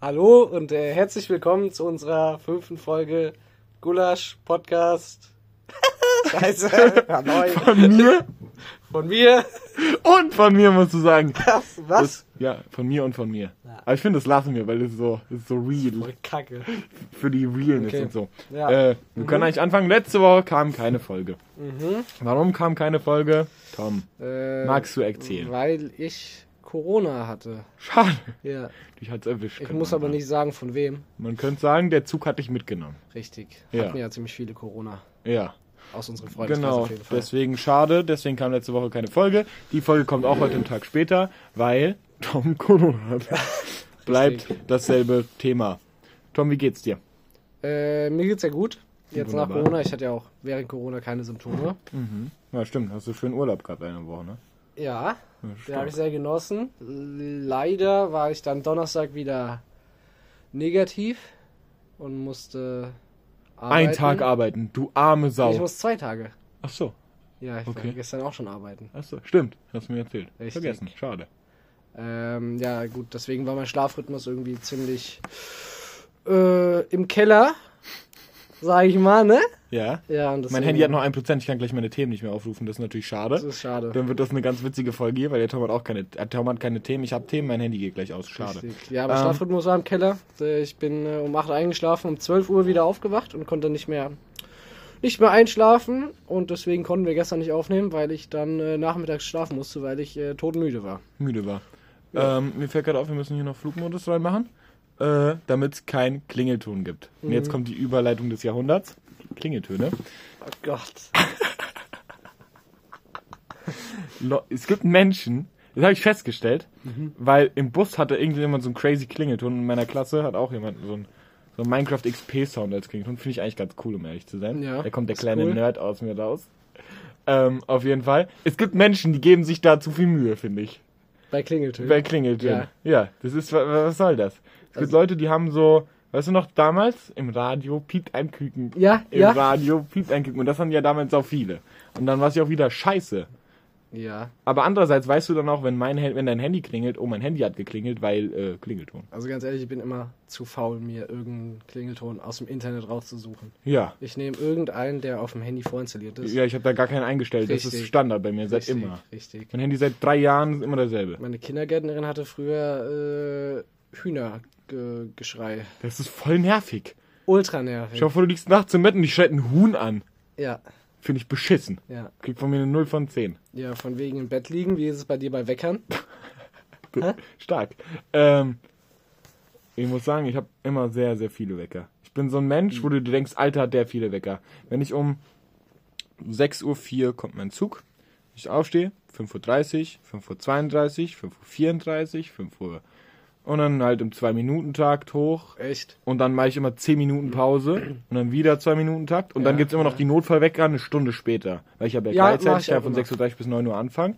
Hallo und äh, herzlich willkommen zu unserer fünften Folge Gulasch Podcast. Scheiße, ja, neu. Von mir Von mir. und von mir, musst du sagen. Was? Was? Das, ja, von mir und von mir. Aber ich finde, das lassen wir, weil das ist so, das ist so real. Voll Kacke. Für die Realness Okay. und so. Ja. Äh, wir können eigentlich anfangen. Letzte Woche kam keine Folge. Mhm. Warum kam keine Folge? Tom, Äh, magst du erzählen? Weil ich Corona hatte. Schade. Ja. Dich hat's erwischt. Ich muss aber sagen. nicht sagen, von wem. Man könnte sagen, der Zug hat dich mitgenommen. Richtig. Ja. Hatten ja ziemlich viele Corona. Ja. Aus unserem Freundeskreis Genau, auf jeden Fall. deswegen schade, deswegen kam letzte Woche keine Folge. Die Folge kommt auch heute einen Tag später, weil Tom Corona hat. Bleibt dasselbe Thema. Tom, wie geht's dir? Äh, mir geht's ja gut. Jetzt nach Wunderbar. Corona. Ich hatte ja auch während Corona keine Symptome. Ja, stimmt, hast du schön Urlaub gehabt eine Woche, ne? Ja, Den habe ich sehr genossen. Leider war ich dann Donnerstag wieder negativ und musste arbeiten. Ein Tag arbeiten, du arme Ich Sau. muss zwei Tage. Ach so, Ja, ich Okay. war gestern auch schon arbeiten. ach so, stimmt, hast du mir erzählt. Richtig. Vergessen, schade. Ähm, ja, gut, deswegen war mein Schlafrhythmus irgendwie ziemlich äh, im Keller, sag ich mal, ne? Ja. Ja, Mein Handy hat noch 1%, ich kann gleich meine Themen nicht mehr aufrufen, das ist natürlich Das schade. ist schade. Dann wird das eine ganz witzige Folge hier, weil der Tom hat auch keine, der Tom hat keine Themen, ich habe Themen, mein Handy geht gleich aus, schade. Richtig. Ja, aber Ähm, Schlafrhythmus war im Keller. Äh, Ich bin äh, um 8 Uhr eingeschlafen, um 12 Uhr wieder aufgewacht und konnte nicht mehr nicht mehr einschlafen und deswegen konnten wir gestern nicht aufnehmen, weil ich dann äh, nachmittags schlafen musste, weil ich äh, todmüde war. müde war. Ähm, mir fällt gerade auf, wir müssen hier noch Flugmodus reinmachen, äh, damit es kein Klingelton gibt. Und jetzt Mhm. kommt die Überleitung des Jahrhunderts. Klingeltöne. Oh Gott. Es gibt Menschen, das habe ich festgestellt, Mhm. weil im Bus hatte irgendjemand so einen crazy Klingelton. In meiner Klasse hat auch jemand so einen, so einen Minecraft XP Sound als Klingelton. Finde ich eigentlich ganz cool, um ehrlich zu sein. Ja, da kommt der kleine cool. Nerd aus mir raus. Ähm, auf jeden Fall. Es gibt Menschen, die geben sich da zu viel Mühe, finde ich. Bei Klingeltönen. Bei Klingeltönen. Ja. Ja. das ist, wa- was soll das? Es gibt Also- Leute, die haben so, weißt du noch, damals im Radio piept ein Küken. Ja, Im ja. Radio piept ein Küken. Und das waren ja damals auch viele. Und dann war es ja auch wieder scheiße. Ja, Aber andererseits weißt du dann auch, wenn, mein, wenn dein Handy klingelt, oh, mein Handy hat geklingelt, weil äh, Klingelton. also ganz ehrlich, ich bin immer zu faul, mir irgendeinen Klingelton aus dem Internet rauszusuchen. Ja. Ich nehme irgendeinen, der auf dem Handy vorinstalliert ist. Ja, ich habe da gar keinen eingestellt. Das Richtig. ist Standard bei mir, seit richtig, immer. Richtig. Mein Handy seit drei Jahren ist immer derselbe. Meine Kindergärtnerin hatte früher äh, Hühnergeschrei. Das ist voll nervig. Ultra nervig. Schau vor, du liegst nachts im Bett und dich schreit ein Huhn an. Ja, Finde ich beschissen. ja. Krieg von mir eine 0 von 10. Ja, von wegen im Bett liegen. Wie ist es bei dir bei Weckern? Stark. Ähm, ich muss sagen, ich habe immer sehr, sehr viele Wecker. Ich bin so ein Mensch, wo du dir denkst, Alter, hat der viele Wecker. Wenn ich um 6.04 Uhr kommt mein Zug, ich aufstehe, 5.30 Uhr, 5.32 Uhr, 5.34 Uhr, 5 Uhr. Und dann halt im 2-Minuten-Takt hoch. Echt? Und dann mache ich immer 10 Minuten Pause und dann wieder 2 Minuten Takt. Und dann Ja, gibt's immer noch die Notfallwecker eine Stunde später. Weil ich habe ja, Ja, gleichzeitig, ich von immer. 6.30 Uhr bis 9 Uhr anfangen.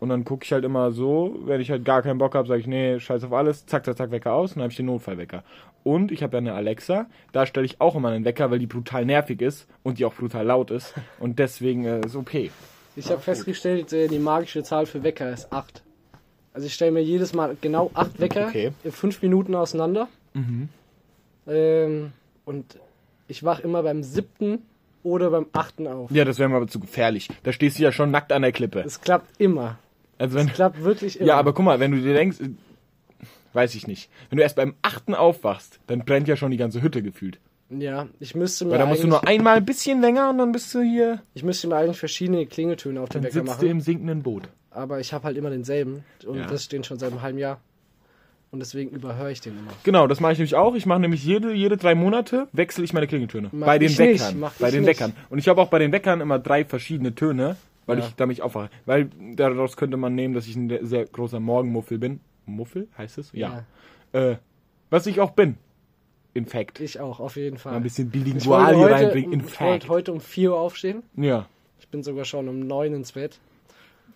Und dann gucke ich halt immer so, wenn ich halt gar keinen Bock habe, sage ich, nee, scheiß auf alles, zack, zack, zack, Wecker aus und dann habe ich den Notfallwecker. Und ich habe ja eine Alexa, da stelle ich auch immer einen Wecker, weil die brutal nervig ist und die auch brutal laut ist. Und deswegen äh, ist okay. Ich habe festgestellt, äh, die magische Zahl für Wecker ist 8. Also ich stelle mir jedes Mal genau 8 Wecker Okay. in 5 Minuten auseinander. Ähm, und ich wach immer beim siebten oder beim achten auf. Ja, das wäre mir aber zu gefährlich. Da stehst du ja schon nackt an der Klippe. Es klappt immer. Also wenn, Es klappt wirklich immer. Ja, aber guck mal, wenn du dir denkst, äh, weiß ich nicht. Wenn du erst beim achten aufwachst, dann brennt ja schon die ganze Hütte gefühlt. Ja, ich müsste mir Weil da musst du nur einmal ein bisschen länger und dann bist du hier. ich müsste mir eigentlich verschiedene Klingeltöne auf den Dann Wecker sitzt du machen. im sinkenden Boot. Aber ich habe halt immer denselben. Und Ja. das stehen schon seit einem halben Jahr. Und deswegen überhöre ich den immer. Genau, das mache ich nämlich auch. Ich mache nämlich jede, jede drei Monate wechsle ich meine Klingeltöne. Mach bei den Weckern. bei den nicht. Weckern. Und ich habe auch bei den Weckern immer drei verschiedene Töne, weil Ja. ich damit aufwache. Weil daraus könnte man nehmen, dass ich ein sehr großer Morgenmuffel bin. Muffel heißt es? Ja. Äh, was ich auch bin. In fact. Ich auch, auf jeden Fall. Mal ein bisschen Bilingual hier reinbringen. In ich wollte fact. heute um 4 Uhr aufstehen. Ja. Ich bin sogar schon um 9 ins Bett.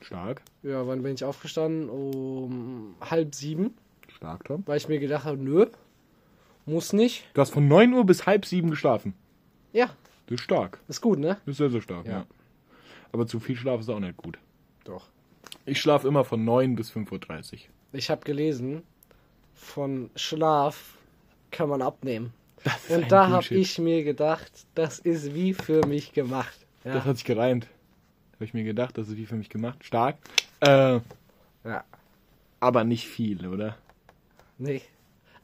Stark. Ja, wann bin ich aufgestanden? Um halb sieben. Stark, Tom. Weil ich mir gedacht habe, nö, muss nicht. Du hast von 9 Uhr bis halb sieben geschlafen. Ja, Das ist stark. ist gut, ne? Das ist sehr, sehr stark, ja. Ja. Aber zu viel Schlaf ist auch nicht gut. Doch. Ich schlafe immer von 9 bis 5.30 Uhr. Ich habe gelesen, von Schlaf kann man abnehmen. ist Und da habe ich mir gedacht, das ist wie für mich gemacht. Ja. Das hat sich gereimt. Habe ich mir gedacht, das ist wie für mich gemacht. Stark. Äh, ja. aber nicht viel, oder? Nee.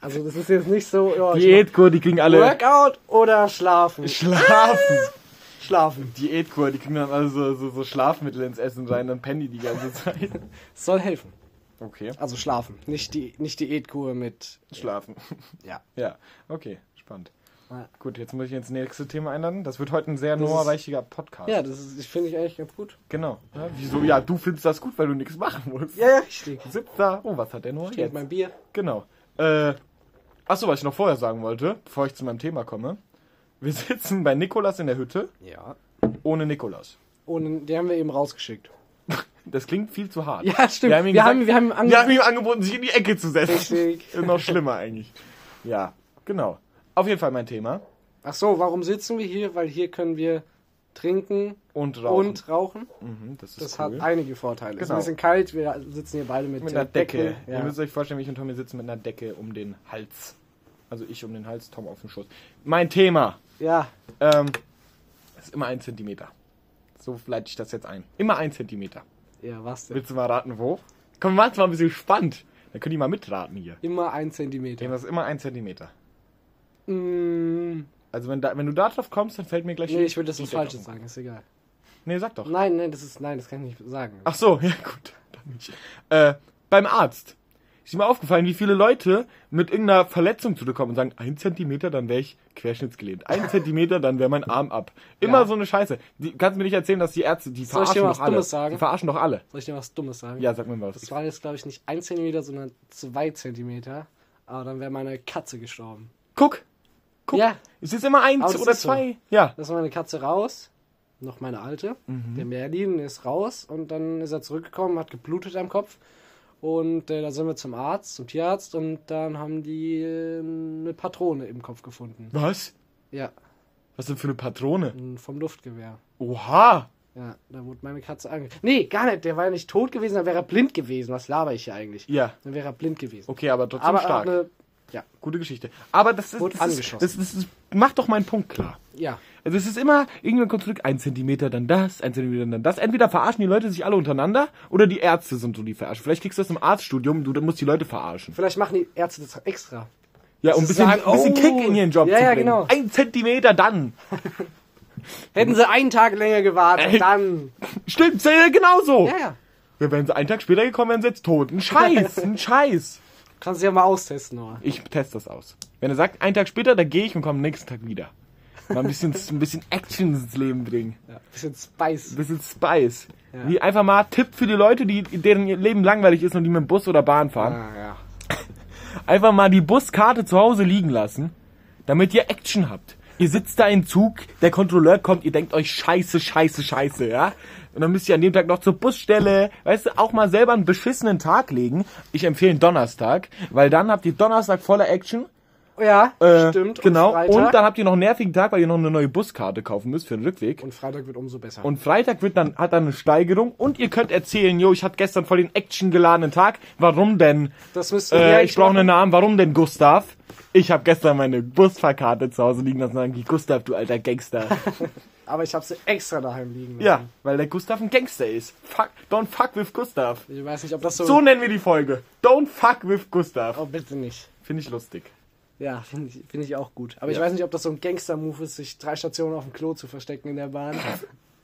Also das ist jetzt nicht so, ja, Diätkur, die kriegen alle. Workout oder schlafen. Schlafen! Schlafen. Diätkur, die kriegen dann alle so, so, so Schlafmittel ins Essen rein, dann pennen die die ganze Zeit. Soll helfen. Okay. Also schlafen. Nicht die nicht Diätkur mit Schlafen. ja. Ja, okay, spannend. Ja. Gut, jetzt muss ich ins nächste Thema einladen. Das wird heute ein sehr Noah-reichiger Podcast. Ja, das finde ich eigentlich ganz gut. Genau. Ja, wieso? Ja, du findest das gut, weil du nichts machen musst. Ja, ja, richtig. Sitzt da. Oh, was hat der Noah trinke jetzt? mein Bier. Genau. Äh, achso, was ich noch vorher sagen wollte, bevor ich zu meinem Thema komme. Wir sitzen bei Nikolas in der Hütte, Ja. ohne Nikolas. Und die haben wir eben rausgeschickt. Das klingt viel zu hart. Ja, stimmt. Wir haben, ihm Wir gesagt- haben- wir haben ihm wir haben ihm angeboten, sich in die Ecke zu setzen. Richtig. Ist noch schlimmer eigentlich. Ja, genau. Auf jeden Fall mein Thema. Ach so, warum sitzen wir hier? Weil hier können wir trinken Und rauchen. und rauchen. Mhm, das Das cool. hat einige Vorteile. Es ist Genau. ein bisschen kalt, wir sitzen hier beide mit, mit der einer Decke. Ja. Ihr müsst euch vorstellen, ich und Tommy sitzen mit einer Decke um den Hals. Also ich um den Hals, Tom auf den Schoß. Mein Thema. ja, Ähm, ist immer ein Zentimeter. So leite ich das jetzt ein. Immer ein Zentimeter. ja, was denn? Willst du mal raten, wo? Komm, macht's mal ein bisschen spannend. Dann könnt ihr mal mitraten hier. Immer ein Zentimeter. Das ist immer ein Zentimeter. Mm, Also wenn, da, wenn du da drauf kommst, dann fällt mir gleich... nee, ich würde das was Falsches sagen, ist egal. Nee, sag doch. Nein, nein, das ist, nein, das kann ich nicht sagen. Ach so, ja gut. Äh, beim Arzt. Ist mir aufgefallen, wie viele Leute mit irgendeiner Verletzung zu dir kommen und sagen, ein Zentimeter, dann wäre ich querschnittsgelähmt. Ein Zentimeter, dann wäre mein Arm ab. Immer Ja. so eine Scheiße. Die, kannst du mir nicht erzählen, dass die Ärzte, die Soll verarschen doch alle. Die verarschen doch alle. Soll ich dir was Dummes sagen? Ja, sag mir mal was. Das war jetzt, glaube ich, nicht ein Zentimeter, sondern zwei Zentimeter. Aber dann wäre meine Katze gestorben. Guck. Guck. Ja. Es ist immer eins oder ist so. zwei. Ja. Das war meine Katze raus. Noch meine alte. Mhm. Der Merlin ist raus und dann ist er zurückgekommen, hat geblutet am Kopf. Und äh, da sind wir zum Arzt, zum Tierarzt und dann haben die äh, eine Patrone im Kopf gefunden. Was? Ja, Was denn für eine Patrone? vom Luftgewehr. Oha. Ja, da wurde meine Katze ange... Nee, gar nicht. Der war ja nicht tot gewesen, dann wäre er blind gewesen. Was laber ich hier eigentlich? Ja. Dann wäre er blind gewesen. Okay, aber trotzdem Aber stark. Eine, ja, Gute Geschichte. Aber das ist, Wurde das, ist, angeschossen. das, das ist, macht doch meinen Punkt klar. ja. Also es ist immer, irgendwann kommt zurück, ein Zentimeter, dann das, ein Zentimeter, dann das. Entweder verarschen die Leute sich alle untereinander oder die Ärzte sind so die verarschen. Vielleicht kriegst du das im Arztstudium, du musst die Leute verarschen. Vielleicht machen die Ärzte das extra. Ja, um ein bisschen, sagen, ein bisschen oh, Kick in ihren Job ja, zu ja, bringen. genau. Ein Zentimeter dann. Hätten sie einen Tag länger gewartet, Ey. dann... Stimmt, ja, genau so. Ja, ja. Ja, Wären sie einen Tag später gekommen, wären sie jetzt tot. Ein Scheiß, ein Scheiß. Kannst du ja mal austesten, Noah. Ich teste das aus. Wenn er sagt, einen Tag später, dann gehe ich und komme am nächsten Tag wieder. Mal ein bisschen, ein bisschen Action ins Leben bringen. Ja. Bisschen Spice. Ein bisschen Spice. Ja. Wie einfach mal Tipp für die Leute, die, deren ihr Leben langweilig ist und die mit dem Bus oder Bahn fahren. Ah, ja. Einfach mal die Buskarte zu Hause liegen lassen, damit ihr Action habt. Ihr sitzt da im Zug, der Kontrolleur kommt, ihr denkt euch scheiße, scheiße, scheiße, ja? Und dann müsst ihr an dem Tag noch zur Busstelle, weißt du, auch mal selber einen beschissenen Tag legen. Ich empfehle einen Donnerstag, weil dann habt ihr Donnerstag voller Action. Ja, Äh, stimmt. Genau. Und, Und, dann habt ihr noch einen nervigen Tag, weil ihr noch eine neue Buskarte kaufen müsst für den Rückweg. und Freitag wird umso besser. Und Freitag wird dann, hat dann eine Steigerung und ihr könnt erzählen, jo, ich hatte gestern voll den actiongeladenen Tag. Warum denn? das müsst ihr Äh, ich brauche einen Namen. Warum denn Gustav? Ich habe gestern meine Busfahrkarte zu Hause liegen lassen sagen, die Gustav, du alter Gangster. Aber ich habe sie extra daheim liegen. lassen. ja, weil der Gustav ein Gangster ist. Fuck, don't fuck with Gustav. Ich weiß nicht, ob das so. So nennen wir die Folge. Don't fuck with Gustav. Oh, bitte nicht. Finde ich lustig. Ja, finde ich, find ich auch gut. Aber ich Ja. weiß nicht, ob das so ein Gangster-Move ist, sich drei Stationen auf dem Klo zu verstecken in der Bahn.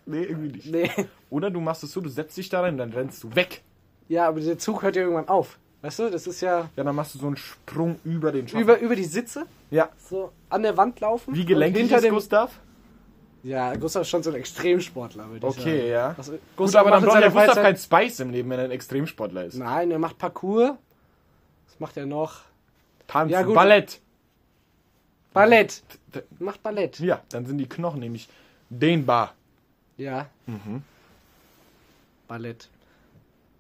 Nee, irgendwie nicht. nee. Oder du machst es so, du setzt dich da rein, dann rennst du weg. Ja, aber der Zug hört ja irgendwann auf. Weißt du, das ist ja Ja, dann machst du so einen Sprung über den Schaft. über, über die Sitze, Ja. so an der Wand laufen. Wie und gelenkig hinter ist dem, Gustav? Ja, Gustav ist schon so ein Extremsportler, würde ich sagen. Okay, ja. Was, Gut, aber dann braucht der Gustav kein Spice im Leben, wenn er ein Extremsportler ist. Nein, er macht Parkour. Was macht er noch? Tanzen, Ja, gut. Ballett. Ballett. Macht Ballett. Ja, dann sind die Knochen nämlich dehnbar. Ja. Mhm. Ballett.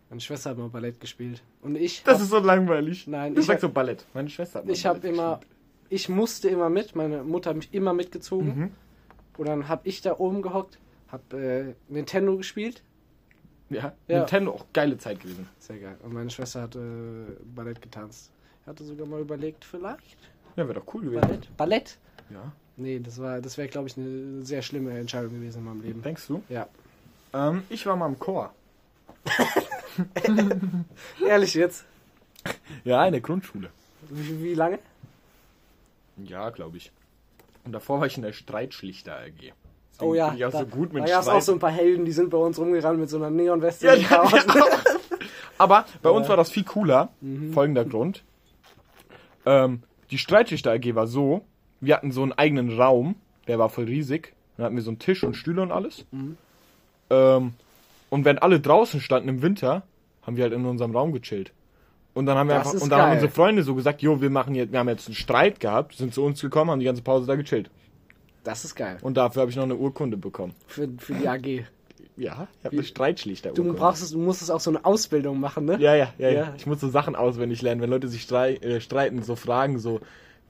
Meine Schwester hat mal Ballett gespielt. Und ich. Das hab- ist so langweilig. Nein, ich hab- so Ballett. Meine Schwester hat mal ich habe immer. gespielt. Ich musste immer mit. Meine Mutter hat mich immer mitgezogen. Mhm. Und dann habe ich da oben gehockt, hab äh, Nintendo gespielt. Ja, Ja. Nintendo, auch geile Zeit gewesen. Sehr geil. Und meine Schwester hat äh, Ballett getanzt. Hatte sogar mal überlegt, vielleicht. Ja, wäre doch cool gewesen. Ballett? Ballett? Ja. Nee, das war, das wäre, glaube ich, eine sehr schlimme Entscheidung gewesen in meinem Leben. Denkst du? Ja. Ähm, ich war mal im Chor. Ehrlich jetzt? Ja, in der Grundschule. Wie, wie lange? Ja, glaube ich. Und davor war ich in der Streitschlichter AG. Deswegen Oh ja. Ich auch so gut mit da gab es auch so ein paar Helden, die sind bei uns rumgerannt mit so einer Neonweste. Ja, ja, ja. Aber bei uns Ja. war das viel cooler. Folgender Grund. Ähm, die Streitschlichter AG war so, wir hatten so einen eigenen Raum, der war voll riesig. Dann hatten wir so einen Tisch und Stühle und alles. Ähm, und wenn alle draußen standen im Winter, haben wir halt in unserem Raum gechillt. Und dann haben wir Das einfach, und dann haben unsere Freunde so gesagt, jo, wir machen jetzt, wir haben jetzt einen Streit gehabt, sind zu uns gekommen, haben die ganze Pause da gechillt. Das ist geil. Und dafür habe ich noch eine Urkunde bekommen. Für, für die AG. Ja, ich habe eine Streitschlichter. Du brauchst es, du musst es auch so eine Ausbildung machen, ne? Ja, ja, ja, ja. Ja. Ich muss so Sachen auswendig lernen, wenn Leute sich strei äh, streiten, so fragen, so,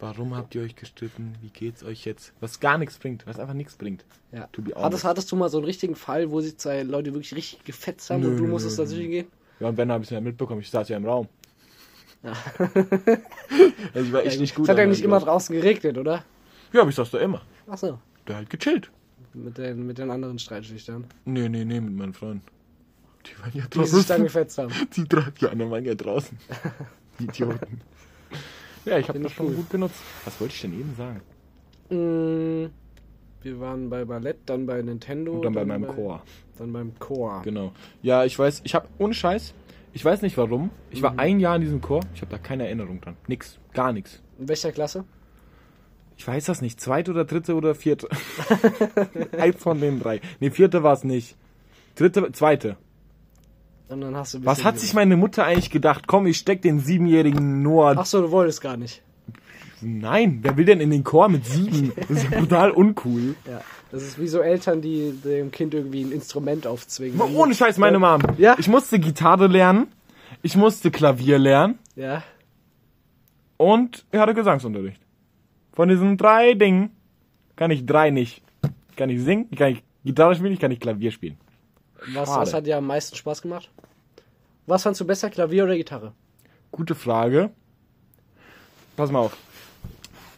warum habt ihr euch gestritten? Wie geht's euch jetzt? Was gar nichts bringt, was einfach nichts bringt. Ja. To be Hattest, honest. hattest du mal so einen richtigen Fall, wo sich zwei Leute wirklich richtig gefetzt haben Nö, und du musstest nö, dazwischen gehen? Ja, und wenn habe ich es ja mitbekommen, ich saß ja im Raum. Ja. Also ich war echt nicht gut. Es hat ja nicht immer draußen geregnet, oder? Ja, aber ich saß da immer. Achso. Der halt gechillt. Mit den, mit den anderen Streitschlichtern. Nee, nee, nee, mit meinen Freunden. Die waren ja Die sich dann draußen. gefetzt haben. Die drei, die anderen waren ja draußen. Die Idioten. Ja, ich habe das schon cool. gut genutzt. Was wollte ich denn eben sagen? Mm, Wir waren bei Ballett, dann bei Nintendo. Und dann bei meinem Chor. Dann beim Chor. Genau. Ja, ich weiß, ich habe ohne Scheiß, ich weiß nicht warum. Ich war ein Jahr in diesem Chor, ich habe da keine Erinnerung dran. Nix, gar nichts. In welcher Klasse? Ich weiß das nicht, zweite oder dritte oder vierte. Eins von den drei. Nee, vierte war es nicht. Dritte, zweite. Und dann hast du Was hat sich meine Mutter eigentlich gedacht? Komm, ich steck den siebenjährigen Noah. Achso, du wolltest gar nicht. Nein, wer will denn in den Chor mit sieben? Das ist ja total uncool. Ja. Das ist wie so Eltern, die dem Kind irgendwie ein Instrument aufzwingen. Ohne Scheiß, meine Mom. Ja? Ich musste Gitarre lernen, ich musste Klavier lernen Ja. und ich hatte Gesangsunterricht. Von diesen drei Dingen kann ich drei nicht. Kann ich singen, ich kann ich Gitarre spielen, ich kann nicht Klavier spielen. Was, was hat dir am meisten Spaß gemacht? Was fandst du besser, Klavier oder Gitarre? Gute Frage. Pass mal auf.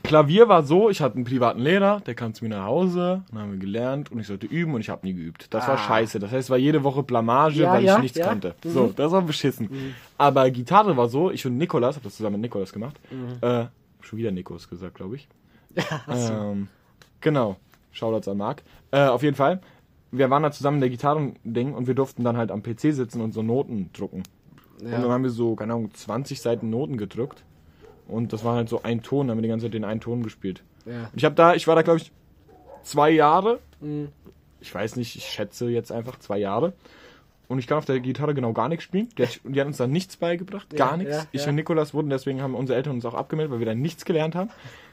Klavier war so, ich hatte einen privaten Lehrer, der kam zu mir nach Hause, dann haben wir gelernt und ich sollte üben und ich habe nie geübt. Das war Ah. scheiße. Das heißt, es war jede Woche Blamage, Ja, weil ja, ich nichts ja. konnte. Mhm. So, das war beschissen. Aber Gitarre war so, ich und Nikolas, hab das zusammen mit Nikolas gemacht. Äh, schon wieder Nikos gesagt, glaube ich. Ähm, genau. Shoutouts an Marc. Äh, auf jeden Fall. Wir waren da zusammen in der Gitarrending und wir durften dann halt am PC sitzen und so Noten drucken. Und dann Ja. haben wir so, keine Ahnung, 20 Seiten Noten gedrückt. Und das war halt so ein Ton, dann haben wir die ganze Zeit den einen Ton gespielt. ja. Und ich habe da, ich war da glaube ich zwei Jahre. Mhm. Ich weiß nicht, ich schätze jetzt einfach zwei Jahre. Und ich kann auf der Gitarre genau gar nichts spielen. Die hat, die hat uns da nichts beigebracht, Ja, gar nichts. ja, ich ja. und Nikolas wurden, deswegen haben unsere Eltern uns auch abgemeldet, weil wir da nichts gelernt haben.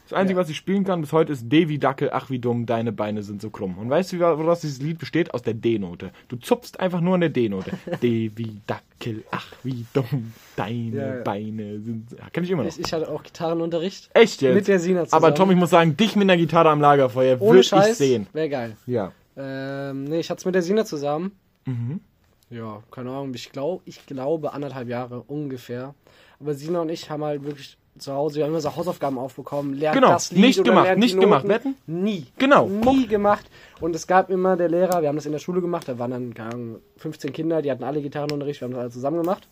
Das Einzige, was ich spielen kann bis heute ist D wie Dackel, ach wie dumm, deine Beine sind so krumm. Und weißt du, woraus dieses Lied besteht? Aus der D-Note. Du zupfst einfach nur an der D-Note. D wie Dackel, ach wie dumm, deine Ja, ja. Beine sind... Ja, kenn ich immer noch. Ich, ich hatte auch Gitarrenunterricht. Echt jetzt? Mit der Sina zusammen. Aber Tom, ich muss sagen, dich mit einer Gitarre am Lagerfeuer würde ich sehen. Wäre geil. Ja. Ähm, nee, ich hatte es mit der Sina zusammen. Mhm. Ja, keine Ahnung. Ich glaube, ich glaube anderthalb Jahre ungefähr. Aber Sina und ich haben halt wirklich zu Hause, wir haben immer so Hausaufgaben aufbekommen. Lernt Genau, das Lied nicht oder gemacht, lernt nicht gemacht. Noten. Wetten? Nie. Genau, Nie gemacht. Und es gab immer der Lehrer, wir haben das in der Schule gemacht, da waren dann, keine Ahnung, 15 Kinder, die hatten alle Gitarrenunterricht, wir haben das alle zusammen gemacht.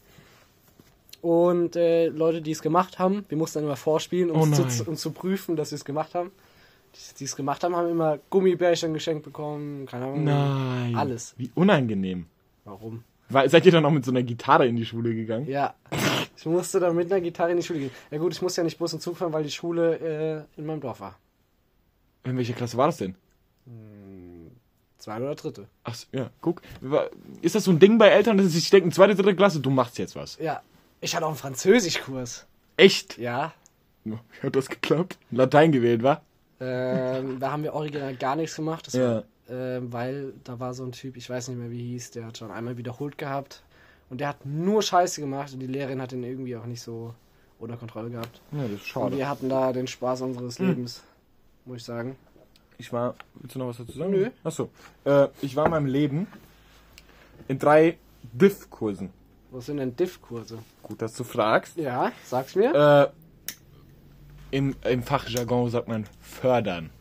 Und äh, Leute, die es gemacht haben, wir mussten dann immer vorspielen, um Oh zu, um zu prüfen, dass sie es gemacht haben. Die, die es gemacht haben, haben immer Gummibärchen geschenkt bekommen, keine Ahnung. Nein. Alles. Wie unangenehm. Warum? Weil, seid ihr dann auch mit so einer Gitarre in die Schule gegangen? Ja, ich musste dann mit einer Gitarre in die Schule gehen. Ja gut, ich musste ja nicht Bus und Zug fahren, weil die Schule äh, in meinem Dorf war. In welcher Klasse war das denn? Zweite oder dritte. Ach, so, ja, guck. Ist das so ein Ding bei Eltern, dass sie sich denken, zweite, dritte Klasse, du machst jetzt was? Ja, ich hatte auch einen Französischkurs. Echt? Ja, Ja, Hat das geklappt? Latein gewählt, wa? ähm, da haben wir original gar nichts gemacht. Das Ja. war, ähm, weil da war so ein Typ, ich weiß nicht mehr wie hieß, der hat schon einmal wiederholt gehabt. Und der hat nur Scheiße gemacht und die Lehrerin hat ihn irgendwie auch nicht so unter Kontrolle gehabt. Ja, das ist Und schade. wir hatten da den Spaß unseres Lebens, muss ich sagen. Ich war. Willst du noch was dazu sagen? Nö. Achso. Äh, ich war in meinem Leben in drei Diff-Kursen. Was sind denn Diff-Kurse? Gut, dass du fragst. Ja, sag's mir. Äh, im, im Fachjargon sagt man fördern.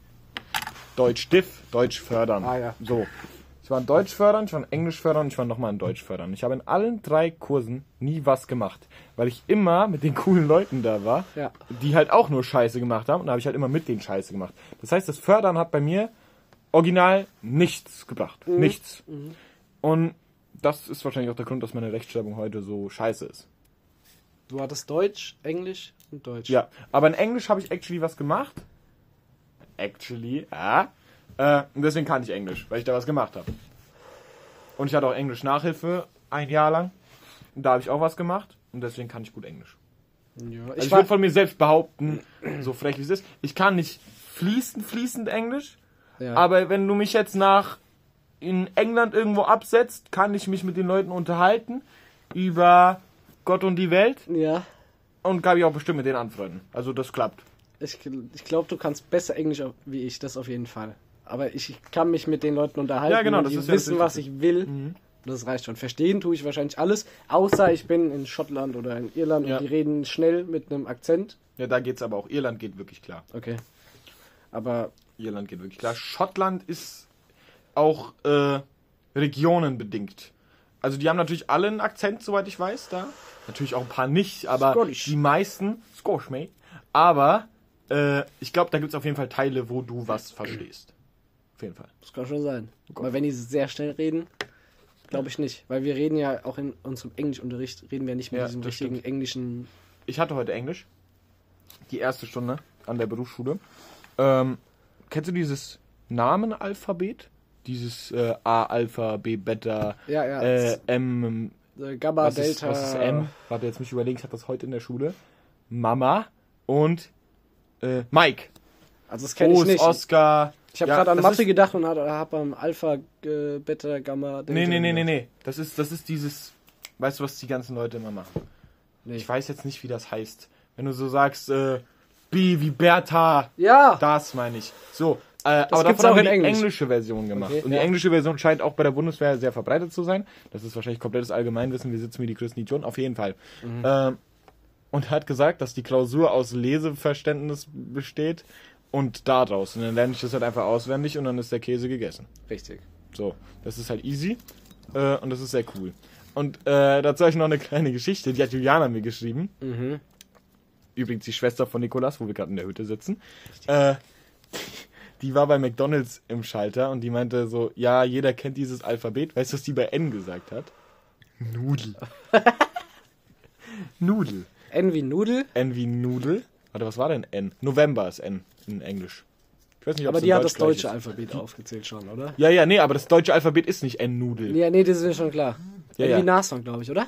Deutsch diff, Deutsch fördern. Ah, ja. So. Ich war in Deutsch fördern, ich war in Englisch fördern und ich war nochmal in Deutsch fördern. Ich habe in allen drei Kursen nie was gemacht, weil ich immer mit den coolen Leuten da war, Ja. die halt auch nur Scheiße gemacht haben und da habe ich halt immer mit denen Scheiße gemacht. Das heißt, das Fördern hat bei mir original nichts gebracht. Nichts. Und das ist wahrscheinlich auch der Grund, dass meine Rechtschreibung heute so scheiße ist. Du hattest Deutsch, Englisch und Deutsch. Ja, aber in Englisch habe ich actually was gemacht. Actually, ja. Äh, und deswegen kann ich Englisch, weil ich da was gemacht habe. Und ich hatte auch Englisch Nachhilfe ein Jahr lang. Und da habe ich auch was gemacht. Und deswegen kann ich gut Englisch. Ja, Also ich ich würde von mir selbst behaupten, so frech wie es ist, ich kann nicht fließend, fließend Englisch. ja. Aber wenn du mich jetzt nach in England irgendwo absetzt, kann ich mich mit den Leuten unterhalten über Gott und die Welt ja. und kann ich auch bestimmt mit denen anfreunden. Also das klappt. Ich, ich glaube, du kannst besser Englisch wie ich, das auf jeden Fall. Aber ich kann mich mit den Leuten unterhalten, Ja, genau, das die wissen, was ich will. Das reicht schon. Verstehen tue ich wahrscheinlich alles, außer ich bin in Schottland oder in Irland Ja. und die reden schnell mit einem Akzent. Ja, da geht's aber auch. Irland geht wirklich klar. Okay. Aber Irland geht wirklich klar. Schottland ist auch äh, regionenbedingt. Also die haben natürlich alle einen Akzent, soweit ich weiß, da. Natürlich auch ein paar nicht, aber Scottish. die meisten, Scottish, mate. Aber äh, ich glaube, da gibt's auf jeden Fall Teile, wo du was verstehst. Auf jeden Fall. das kann schon sein. Aber wenn die sehr schnell reden, glaube ich nicht. Weil wir reden ja auch in unserem Englischunterricht, reden wir nicht mit Ja, diesem richtigen stimmt. englischen. Ich hatte heute Englisch. Die erste Stunde an der Berufsschule. Ähm, kennst du dieses Namenalphabet? Dieses äh, A, Alpha, B, Beta, Ja, ja. äh, M, äh, Gamma, was ist, Delta. was ist M? Warte, jetzt muss ich überlegen, ich hatte das heute in der Schule. Mama und äh, Mike. Also das kenne ich nicht. Oscar. Ich habe Ja, gerade an das Mathe ist- gedacht und habe am Alpha, äh, Beta, Gamma. Nee, nee, nee, nee, nee. Das ist, das ist dieses, weißt du, was die ganzen Leute immer machen? Nee. Ich weiß jetzt nicht, wie das heißt. Wenn du so sagst, äh, B wie Bertha, Ja, Das meine ich. So, äh, aber gibt's davon auch haben in die Englisch. englische Version gemacht. Okay, und die ja. englische Version scheint auch bei der Bundeswehr sehr verbreitet zu sein. Das ist wahrscheinlich komplettes Allgemeinwissen. Wir sitzen wie die größten Idioten. Auf jeden Fall. Mhm. Ähm, und er hat gesagt, dass die Klausur aus Leseverständnis besteht und daraus. Und dann lerne ich das halt einfach auswendig und dann ist der Käse gegessen. richtig. So, das ist halt easy äh, und das ist sehr cool. Und äh, dazu habe ich noch eine kleine Geschichte, die hat Juliana mir geschrieben. Mhm. Übrigens die Schwester von Nikolas, wo wir gerade in der Hütte sitzen. Äh, die war bei McDonalds im Schalter und die meinte so, ja, jeder kennt dieses Alphabet. Weißt du, was die bei N gesagt hat? Nudel. Nudel. N wie Nudel, N wie Nudel. Warte, was war denn N? November ist N in Englisch. Ich weiß nicht, aber die hat das Deutsch gleich deutsche. Alphabet aufgezählt schon, oder? Ja, ja, nee, aber das deutsche Alphabet ist nicht N-Nudel. Ja, nee, das ist mir schon klar. Ja, N ja. wie Nashorn, glaube ich, oder?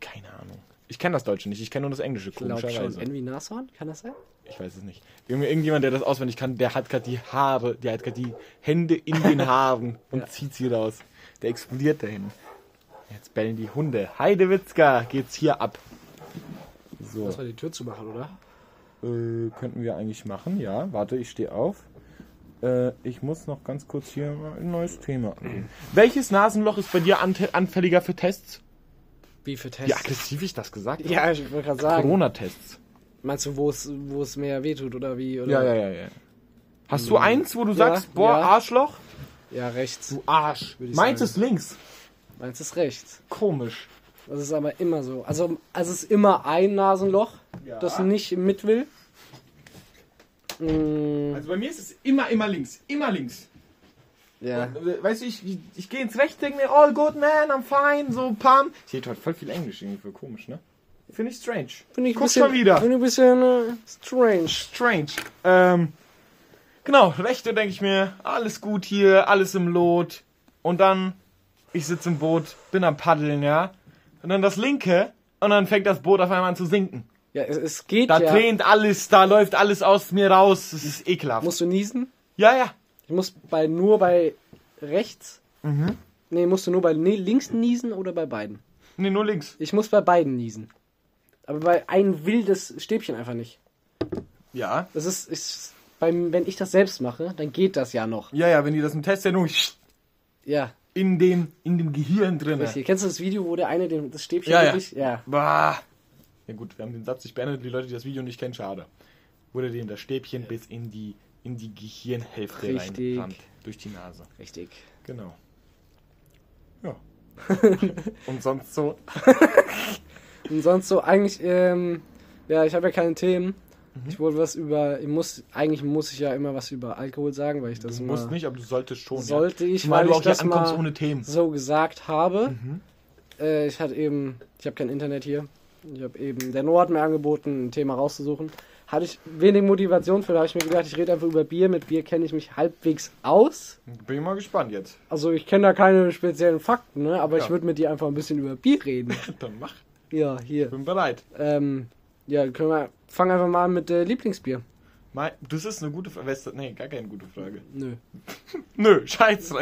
Keine Ahnung. Ich kenne das Deutsche nicht, ich kenne nur das Englische, komischerweise. N wie Nashorn, kann das sein? Ich weiß es nicht. Irgend- Irgendjemand, der das auswendig kann, der hat gerade die Haare, der hat gerade die Hände in den Haaren und Ja. zieht sie raus. Der explodiert dahin. Jetzt bellen die Hunde. Heidewitzka, geht's hier ab. So, Lass mal die Tür zumachen, oder? äh, könnten wir eigentlich machen, ja. Warte, ich stehe auf. Äh, ich muss noch ganz kurz hier mal ein neues Thema angehen. Welches Nasenloch ist bei dir anfälliger für Tests? Wie für Tests? Wie aggressiv ich das gesagt habe? Ja, ich wollte gerade sagen. Corona-Tests. Meinst du, wo es, wo es mehr wehtut oder wie? Oder? Ja, ja, ja, ja. Hast du eins, wo du Ja, sagst, boah, ja. Arschloch? Ja, rechts. Du Arsch. Würde ich Meins ist links. Meins ist rechts. Komisch. Das ist aber immer so. Also, also es ist immer ein Nasenloch, Ja. das nicht mit will. Mm, Also bei mir ist es immer, immer links. Immer links. ja. Weißt du, ich, ich, ich gehe ins Recht, denke mir, all good, man, I'm fine, so, pam. Ich rede heute voll viel Englisch irgendwie für komisch, ne? Finde ich strange. Finde ich Guck bisschen, schon wieder. Finde ich ein bisschen äh, strange. Strange. Ähm, genau, rechte denke ich mir, alles gut hier, alles im Lot. Und dann, ich sitze im Boot, bin am Paddeln, ja. Und dann das linke, und dann fängt das Boot auf einmal an zu sinken. Ja, es, es geht Da ja. tränt alles, da läuft alles aus mir raus. Das ist ekelhaft. Musst du niesen? ja, ja. Ich muss bei nur bei rechts. Mhm. Nee, musst du nur bei nee, links niesen oder bei beiden? Nee, nur links. Ich muss bei beiden niesen. Aber bei ein wildes Stäbchen einfach nicht. Ja. Das ist, ist beim, wenn ich das selbst mache, dann geht das ja noch. Ja, ja, wenn die das im Test ja nur Ja. In dem, in dem Gehirn drin. Richtig. Kennst du das Video, wo der eine den, das Stäbchen Ja, ja. wirklich? Ja. Bah. Ja gut, wir haben den Satz nicht beendet. Die Leute, die das Video nicht kennen, schade. wurde dem das Stäbchen bis in die, in die Gehirnhälfte Richtig. reinrammt. Durch die Nase. Richtig. Genau. Ja. Und sonst so. Und sonst so eigentlich, ähm, ja, ich habe ja keine Themen. Mhm. Ich wollte was über, ich muss, eigentlich muss ich ja immer was über Alkohol sagen, weil ich das Du musst nicht, aber du solltest schon. sollte ja. ich, Zumal weil du ich auch hier das ankommst mal ohne Themen. so gesagt habe. Mhm. Äh, ich hatte eben, ich habe kein Internet hier. Ich habe eben, der Noah hat mir angeboten, ein Thema rauszusuchen. Hatte ich wenig Motivation für, da habe ich mir gedacht, ich rede einfach über Bier. Mit Bier kenne ich mich halbwegs aus. Bin ich mal gespannt jetzt. Also ich kenne da keine speziellen Fakten, ne? aber Ja. ich würde mit dir einfach ein bisschen über Bier reden. Dann mach. ja, hier. Bin bereit. Ähm, ja, können wir, fangen einfach mal an mit äh, Lieblingsbier. Mein, das ist eine gute Frage. Nee, gar keine gute Frage. Nö. Nö, scheiße.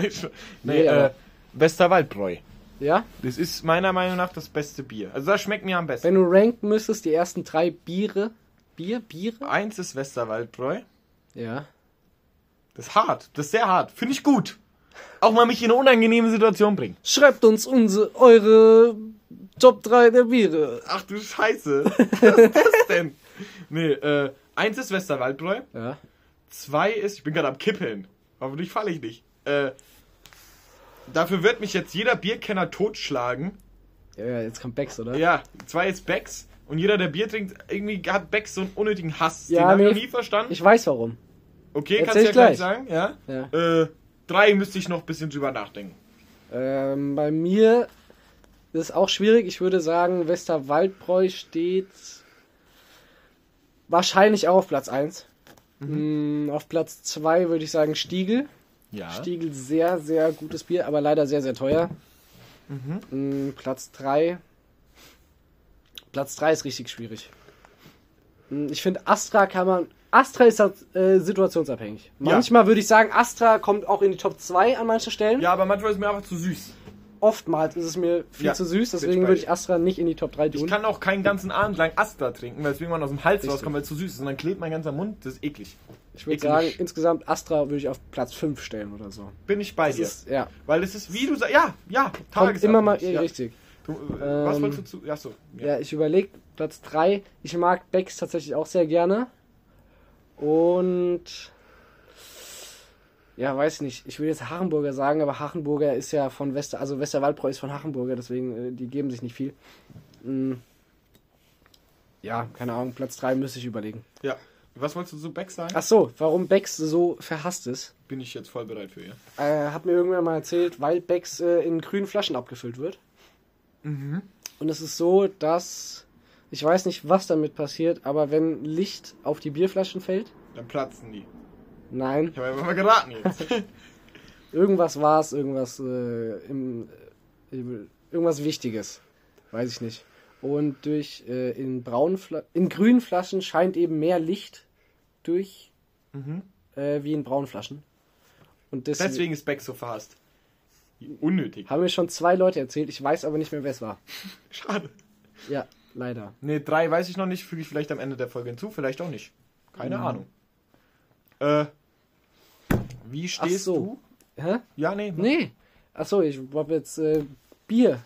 Nee, Nee, äh, Westerwaldbräu. Ja? Das ist meiner Meinung nach das beste Bier. Also das schmeckt mir am besten. Wenn du ranken müsstest, die ersten drei Biere. Bier? Biere? Eins ist Westerwaldbräu. Ja. Das ist hart. Das ist sehr hart. Finde ich gut. Auch mal mich in eine unangenehme Situation bringen. Schreibt uns unsere, eure Top 3 der Biere. Ach du Scheiße. Was ist das denn? Nee, äh, eins ist Westerwaldbräu. Ja. Zwei ist, ich bin gerade am Kippeln. Hoffentlich falle ich nicht. Äh, dafür wird mich jetzt jeder Bierkenner totschlagen. Ja, ja, jetzt kommt Becks, oder? Ja, zwei ist Becks. Und jeder, der Bier trinkt, irgendwie hat Becks so einen unnötigen Hass. Ja, Den habe ich noch nie verstanden. Ich weiß warum. okay, kannst du ja ich gleich sagen. Ja. Ja. Äh, drei müsste ich noch ein bisschen drüber nachdenken. Ähm, bei mir ist auch schwierig. Ich würde sagen, Westerwaldbräu steht wahrscheinlich auch auf Platz 1. Mm, auf Platz 2 würde ich sagen Stiegel. Ja. Stiegel sehr, sehr gutes Bier, aber leider sehr, sehr teuer. Mhm. Mm, Platz 3. Platz 3 ist richtig schwierig. Mm, Ich finde, Astra kann man. Astra ist äh, situationsabhängig. Ja. Manchmal würde ich sagen, Astra kommt auch in die Top 2 an manchen Stellen. Ja, aber manchmal ist mir einfach zu süß. Oftmals ist es mir viel Ja, zu süß, ich deswegen würde ich Astra nicht in die Top 3 Ich tun. kann auch keinen ganzen Abend lang Astra trinken, weil es irgendwann aus dem Hals Richtig. rauskommt, weil es zu süß ist. Und dann klebt mein ganzer Mund. Das ist eklig. Ich würde sagen, insgesamt Astra würde ich auf Platz 5 stellen oder so. Bin ich bei Das dir. ist, ja, Weil es ist, wie du sagst, ja, ja, tagesabhängig, immer mal ja. richtig. Du, äh, was Ähm, wolltest du zu? Achso. Ja. Ja, ich überlege, Platz 3. Ich mag Becks tatsächlich auch sehr gerne. Und. Ja, weiß nicht. Ich will jetzt Hachenburger sagen, aber Hachenburger ist ja von Wester, also Westerwaldbräu ist von Hachenburger, deswegen, äh, die geben sich nicht viel. Mm. Ja, keine Ahnung, Platz 3 müsste ich überlegen. ja. Was wolltest du zu Beck sagen? Ach so, warum Becks so verhasst ist. Bin ich jetzt voll bereit für ihr. Äh, hat mir irgendwer mal erzählt, weil Becks äh, in grünen Flaschen abgefüllt wird. Mhm. Und es ist so, dass ich weiß nicht, was damit passiert, aber wenn Licht auf die Bierflaschen fällt, Dann platzen die. Nein, Ich habe einfach mal geraten jetzt. irgendwas war es, irgendwas äh, im, äh, irgendwas Wichtiges, weiß ich nicht. Und durch äh, in braunen Fla in grünen Flaschen scheint eben mehr Licht durch mhm. äh, wie in braunen Flaschen. Und deswegen, Deswegen ist Beck so verhasst. Unnötig. haben mir schon zwei Leute erzählt, ich weiß aber nicht mehr, wer es war. Schade. Ja, leider. Ne, drei weiß ich noch nicht. Füge ich vielleicht am Ende der Folge hinzu. Vielleicht auch nicht. Keine Mhm. Ahnung. Äh. Wie stehst so. Hä? du? Ja, nee. Nee. Achso, ich hab jetzt äh, Bier.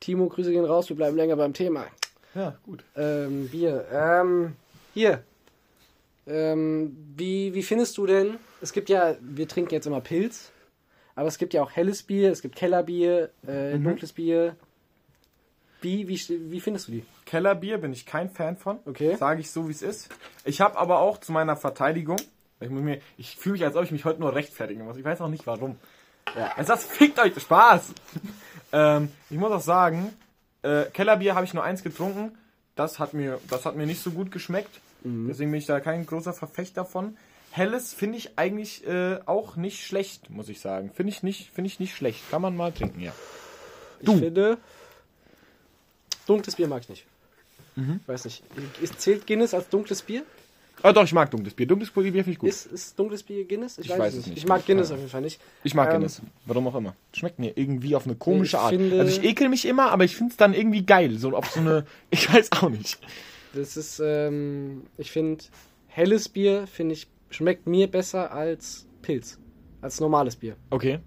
Timo, Grüße gehen raus, wir bleiben länger beim Thema. Ja, gut. Ähm, Bier. Ähm, hier. Ähm, wie, wie findest du denn? Es gibt ja, wir trinken jetzt immer Pilz, aber es gibt ja auch helles Bier, es gibt Kellerbier, äh, Mhm. dunkles Bier. Wie, wie, wie findest du die? Kellerbier bin ich kein Fan von. Okay. Sage ich so, wie es ist. Ich habe aber auch zu meiner Verteidigung, ich, muss mir- ich fühle mich, als ob ich mich heute nur rechtfertigen muss. Ich weiß auch nicht warum. Ja. Es das fickt euch Spaß. ähm, ich muss auch sagen, äh, Kellerbier habe ich nur eins getrunken. Das hat mir, das hat mir nicht so gut geschmeckt. Deswegen bin ich da kein großer Verfechter von. Helles finde ich eigentlich äh, auch nicht schlecht, muss ich sagen. Finde ich nicht, finde ich nicht schlecht. Kann man mal trinken, ja. Ich Du. finde, dunkles Bier mag ich nicht. Mhm. Weiß nicht. Zählt Guinness als dunkles Bier? Ah, doch, ich mag dunkles Bier. Dunkles Bier finde ich gut. Ist, ist dunkles Bier Guinness? Ich weiß es nicht. Ich mag Guinness Keine auf jeden Fall nicht. Ich mag Ähm, Guinness. Warum auch immer. Schmeckt mir irgendwie auf eine komische Ich Art. finde- also ich ekel mich immer, aber ich finde es dann irgendwie geil. So auf so eine. Ich weiß auch nicht. Das ist, ähm, ich finde, helles Bier, finde ich, schmeckt mir besser als Pilz. Als normales Bier. Okay.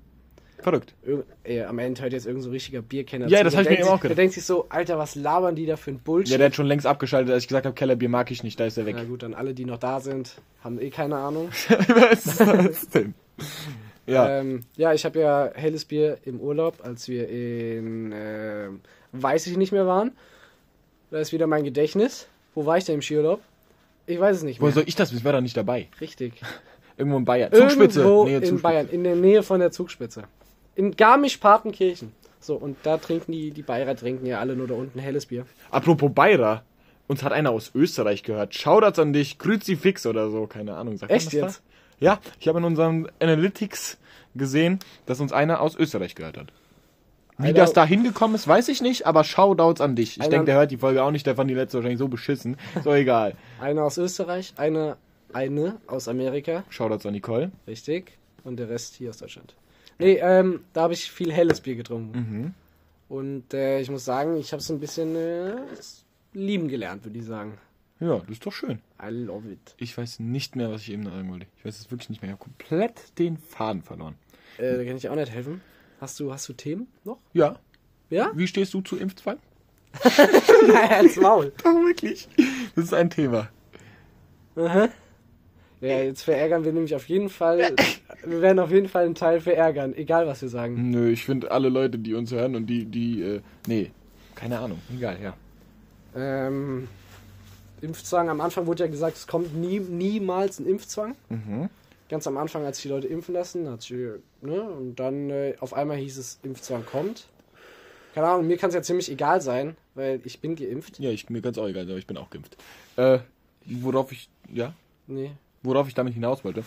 Verrückt. Ey, am Ende hört jetzt irgend so ein richtiger Bierkenner Ja, zu. das Der hab ich mir eben auch sich- Der gedacht. denkt sich so, Alter, was labern die da für ein Bullshit? Ja, der hat schon längst abgeschaltet, als ich gesagt habe, Kellerbier mag ich nicht, da ist er weg. Na gut, dann alle, die noch da sind, haben eh keine Ahnung. Was ist denn? Ja. Ähm, ja, ich habe ja helles Bier im Urlaub, als wir in, ähm, weiß ich nicht mehr waren. Da ist wieder mein Gedächtnis. Wo war ich denn im Skiurlaub? Ich weiß es nicht mehr. soll ich das wissen? Ich war da nicht dabei. Richtig. Irgendwo in Bayern. Zugspitze. Irgendwo Nähe in Zugspitze. Bayern, in der Nähe von der Zugspitze. In Garmisch-Partenkirchen. So, und da trinken die, die Bayer trinken ja alle nur da unten helles Bier. Apropos Bayer. Uns hat einer aus Österreich gehört. Shoutouts an dich. Kruzifix oder so. Keine Ahnung. Sagt Echt das da? jetzt? Ja, ich habe in unserem Analytics gesehen, dass uns einer aus Österreich gehört hat. Wie Einer- das da hingekommen ist, weiß ich nicht, aber Shoutouts an dich. Ich denke, der hört die Folge auch nicht, der fand die letzte wahrscheinlich so beschissen. So egal. Einer aus Österreich, eine, eine aus Amerika, Shoutouts an Nicole. richtig. Und der Rest hier aus Deutschland. Nee, ähm, da habe ich viel helles Bier getrunken. Mhm. Und äh, ich muss sagen, ich habe es ein bisschen äh, lieben gelernt, würde ich sagen. Ja, das ist doch schön. I love it. Ich weiß nicht mehr, was ich eben sagen wollte. Ich weiß es wirklich nicht mehr. Ich habe komplett den Faden verloren. Äh, da kann ich auch nicht helfen. Hast du, hast du Themen noch? Ja. Ja? Wie stehst du zu Impfzwang? Nein, ins Maul. Doch, wirklich. Das ist ein Thema. Aha. Ja, jetzt verärgern wir nämlich auf jeden Fall. Wir werden auf jeden Fall einen Teil verärgern, egal was wir sagen. Nö, ich finde alle Leute, die uns hören und die, die, äh, nee, keine Ahnung. Egal, ja. Ähm, Impfzwang, am Anfang wurde ja gesagt, es kommt nie, niemals ein Impfzwang. Mhm. Ganz am Anfang, als die Leute impfen lassen, hat sie, ne, und dann äh, auf einmal hieß es, Impfzwang kommt. Keine Ahnung, mir kann es ja ziemlich egal sein, weil ich bin geimpft. Ja, ich, mir ganz auch egal, aber ich bin auch geimpft. Äh, worauf ich, ja, Nee. worauf ich damit hinaus wollte.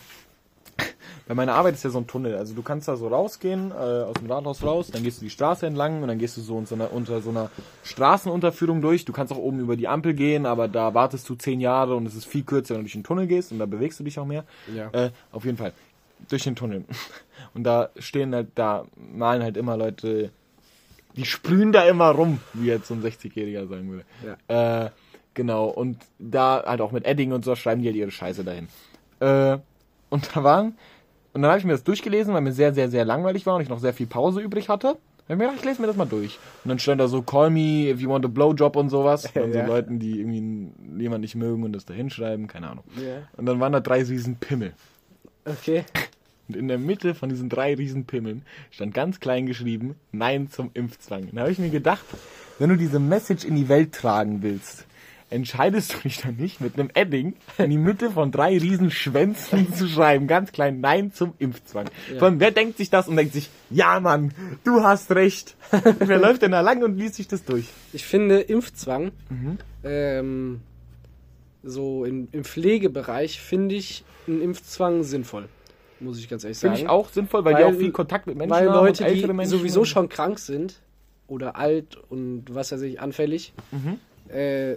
Bei meiner Arbeit ist ja so ein Tunnel. Also du kannst da so rausgehen, äh, aus dem Rathaus raus, dann gehst du die Straße entlang und dann gehst du so unter, unter so einer Straßenunterführung durch. Du kannst auch oben über die Ampel gehen, aber da wartest du zehn Jahre und es ist viel kürzer, wenn du durch den Tunnel gehst und da bewegst du dich auch mehr. Ja. Äh, auf jeden Fall. Durch den Tunnel. Und da stehen halt, da malen halt immer Leute, die sprühen da immer rum, wie jetzt so ein 60-Jähriger sagen würde. Äh, genau, und da halt auch mit Edding und so schreiben die halt ihre Scheiße dahin. Äh, und da waren, und dann habe ich mir das durchgelesen, weil mir sehr, sehr, sehr langweilig war und ich noch sehr viel Pause übrig hatte. Dann ich mir gedacht, ich lese mir das mal durch. Und dann stand da so, call me if you want a blowjob und sowas. Von so Ja. Leuten, die irgendwie jemand nicht mögen und das da hinschreiben, keine Ahnung. Ja. Und dann waren da drei riesen Pimmel. Okay. Und in der Mitte von diesen drei riesen Pimmeln stand ganz klein geschrieben, Nein zum Impfzwang. Und da habe ich mir gedacht, wenn du diese Message in die Welt tragen willst, entscheidest du dich dann nicht mit einem Edding in die Mitte von drei riesen Schwänzen zu schreiben, ganz klein, Nein zum Impfzwang. Von wer denkt sich das und denkt sich, ja Mann, du hast recht. wer läuft denn da lang und liest sich das durch? Ich finde Impfzwang, Mhm. ähm, so im, im Pflegebereich, finde ich einen Impfzwang sinnvoll. Muss ich ganz ehrlich sagen. Finde ich auch sinnvoll, weil, die Weil- auch viel Kontakt mit Menschen Weil haben Leute, und die Menschen. sowieso schon krank sind oder alt und was weiß ich, anfällig, Mhm. äh,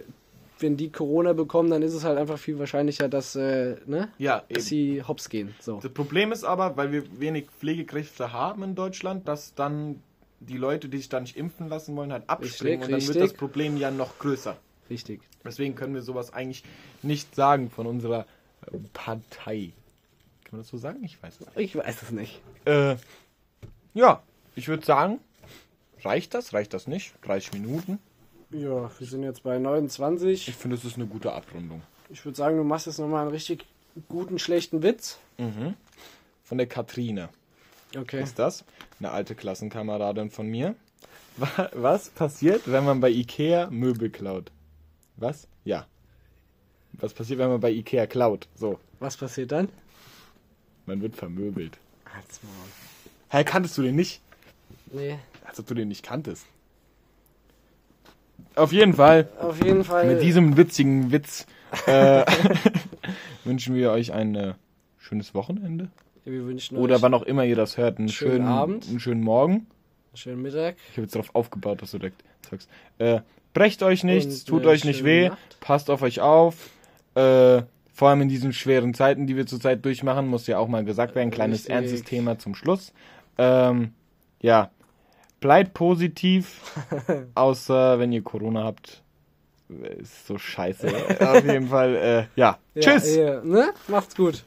wenn die Corona bekommen, dann ist es halt einfach viel wahrscheinlicher, dass, äh, ne, Ja, dass sie hops gehen. So. Das Problem ist aber, weil wir wenig Pflegekräfte haben in Deutschland, dass dann die Leute, die sich da nicht impfen lassen wollen, halt abspringen Richtig, und dann wird richtig. das Problem ja noch größer. Richtig. Deswegen können wir sowas eigentlich nicht sagen von unserer äh, Partei. Kann man das so sagen? Ich weiß es nicht. Ich weiß es nicht. Äh, ja, ich würde sagen, reicht das? Reicht das nicht? 30 Minuten? Ja, wir sind jetzt bei 29. Ich finde, es ist eine gute Abrundung. Ich würde sagen, du machst jetzt nochmal einen richtig guten, schlechten Witz. Von der Katrine. Okay. ist das? Eine alte Klassenkameradin von mir. Wa- Was passiert, wenn man bei Ikea Möbel klaut? Was? Ja. Was passiert, wenn man bei Ikea klaut? So, Was passiert dann? man wird vermöbelt. Halt's Maul. Hä, kanntest du den nicht? Nee. Als ob du den nicht kanntest. Auf jeden Fall, Auf jeden Fall. mit diesem witzigen Witz äh, wünschen wir euch ein äh, schönes Wochenende. wir wünschen Oder euch wann auch immer ihr das hört, einen Schönen schönen, Abend. einen schönen Morgen. einen schönen Mittag. Ich habe jetzt darauf aufgebaut, dass du direkt sagst. Äh, brecht euch nichts, Und tut eine euch nicht weh, Nacht. passt auf euch auf. Äh, vor allem in diesen schweren Zeiten, die wir zurzeit durchmachen, muss ja auch mal gesagt werden. Kleines Richtig. ernstes Thema zum Schluss. Ähm, ja, bleibt positiv, außer wenn ihr Corona habt. Ist so scheiße. auf jeden Fall, äh, ja. Ja, Tschüss! Ja, ne? Macht's gut.